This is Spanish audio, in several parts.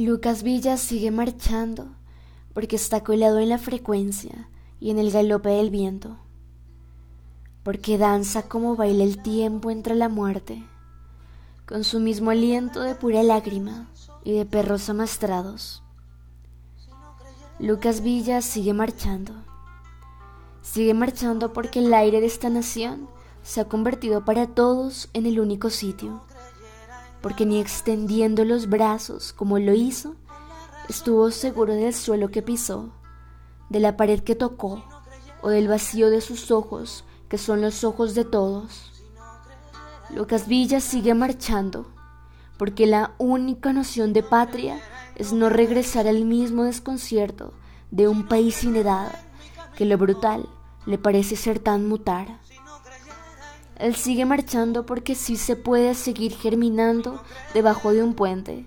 Lucas Villa sigue marchando porque está colado en la frecuencia y en el galope del viento, porque danza como baila el tiempo entre la muerte, con su mismo aliento de pura lágrima y de perros amastrados. Lucas Villa sigue marchando, sigue marchando porque el aire de esta nación se ha convertido para todos en el único sitio porque ni extendiendo los brazos como lo hizo, estuvo seguro del suelo que pisó, de la pared que tocó o del vacío de sus ojos, que son los ojos de todos. Lucas Villa sigue marchando, porque la única noción de patria es no regresar al mismo desconcierto de un país sin edad, que lo brutal le parece ser tan mutar. Él sigue marchando porque sí se puede seguir germinando debajo de un puente,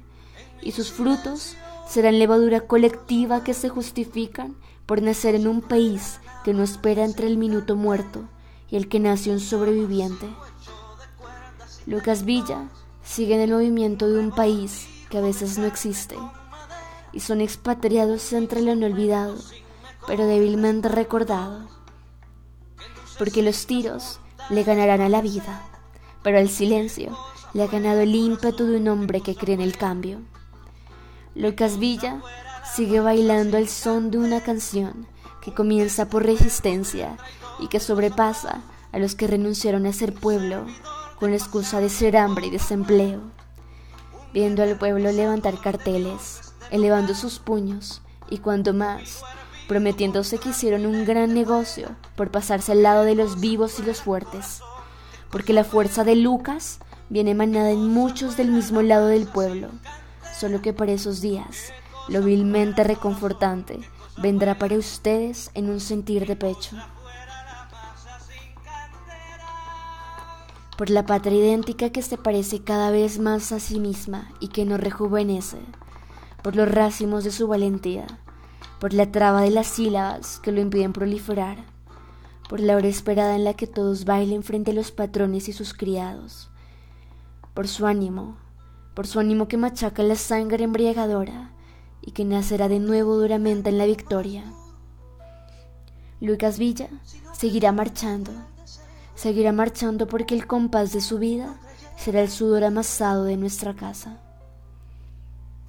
y sus frutos serán levadura colectiva que se justifican por nacer en un país que no espera entre el minuto muerto y el que nace un sobreviviente. Lucas Villa sigue en el movimiento de un país que a veces no existe, y son expatriados entre lo no olvidado, pero débilmente recordado, porque los tiros le ganarán a la vida, pero el silencio le ha ganado el ímpetu de un hombre que cree en el cambio. Lucas Villa sigue bailando el son de una canción que comienza por resistencia y que sobrepasa a los que renunciaron a ser pueblo con la excusa de ser hambre y desempleo, viendo al pueblo levantar carteles, elevando sus puños y cuanto más prometiéndose que hicieron un gran negocio por pasarse al lado de los vivos y los fuertes, porque la fuerza de Lucas viene emanada en muchos del mismo lado del pueblo, solo que para esos días lo vilmente reconfortante vendrá para ustedes en un sentir de pecho. Por la patria idéntica que se parece cada vez más a sí misma y que no rejuvenece, por los racimos de su valentía, por la traba de las sílabas que lo impiden proliferar, por la hora esperada en la que todos bailen frente a los patrones y sus criados, por su ánimo, por su ánimo que machaca la sangre embriagadora y que nacerá de nuevo duramente en la victoria. Lucas Villa seguirá marchando, seguirá marchando porque el compás de su vida será el sudor amasado de nuestra casa.